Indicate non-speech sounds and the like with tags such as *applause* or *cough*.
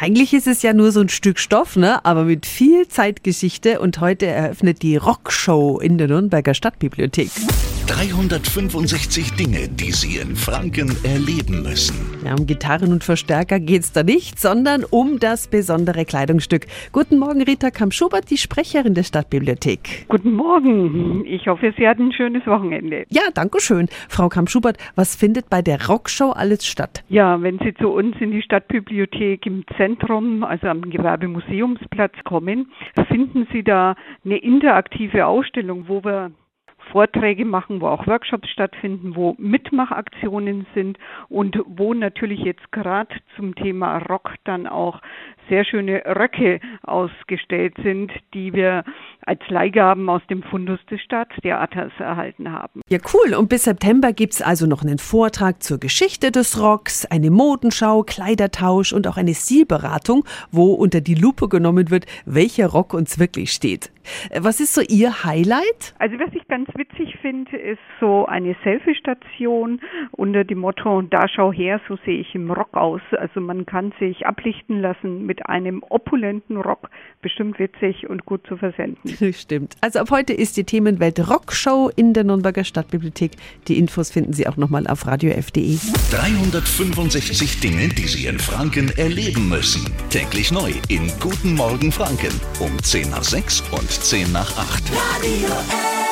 Eigentlich ist es ja nur so ein Stück Stoff, ne? aber mit viel Zeitgeschichte. Und heute eröffnet die Rockshow in der Nürnberger Stadtbibliothek. 365 Dinge, die Sie in Franken erleben müssen. Ja, um Gitarren und Verstärker geht's da nicht, sondern um das besondere Kleidungsstück. Guten Morgen, Rita Kamp-Schubert, die Sprecherin der Stadtbibliothek. Guten Morgen. Ich hoffe, Sie hatten ein schönes Wochenende. Ja, danke schön. Frau Kamp-Schubert, was findet bei der Rockshow alles statt? Ja, wenn Sie zu uns in die Stadtbibliothek im Zentrum, also am Gewerbemuseumsplatz kommen, finden Sie da eine interaktive Ausstellung, wo wir Vorträge machen, wo auch Workshops stattfinden, wo Mitmachaktionen sind und wo natürlich jetzt gerade zum Thema Rock dann auch sehr schöne Röcke ausgestellt sind, die wir als Leihgaben aus dem Fundus des Staatstheaters erhalten haben. Ja, cool. Und bis September gibt es also noch einen Vortrag zur Geschichte des Rocks, eine Modenschau, Kleidertausch und auch eine Stilberatung, wo unter die Lupe genommen wird, welcher Rock uns wirklich steht. Was ist so Ihr Highlight? Also was ich ganz witzig finde, ist so eine Selfie-Station unter dem Motto, da schau her, so sehe ich im Rock aus. Also man kann sich ablichten lassen mit einem opulenten Rock. Bestimmt witzig und gut zu versenden. *laughs* Stimmt. Also ab heute ist die Themenwelt Rockshow in der Nürnberger Stadtbibliothek. Die Infos finden Sie auch nochmal auf radiof.de. 365 Dinge, die Sie in Franken erleben müssen. Täglich neu in Guten Morgen Franken um 10 nach 6 und 10 nach 8. Radio.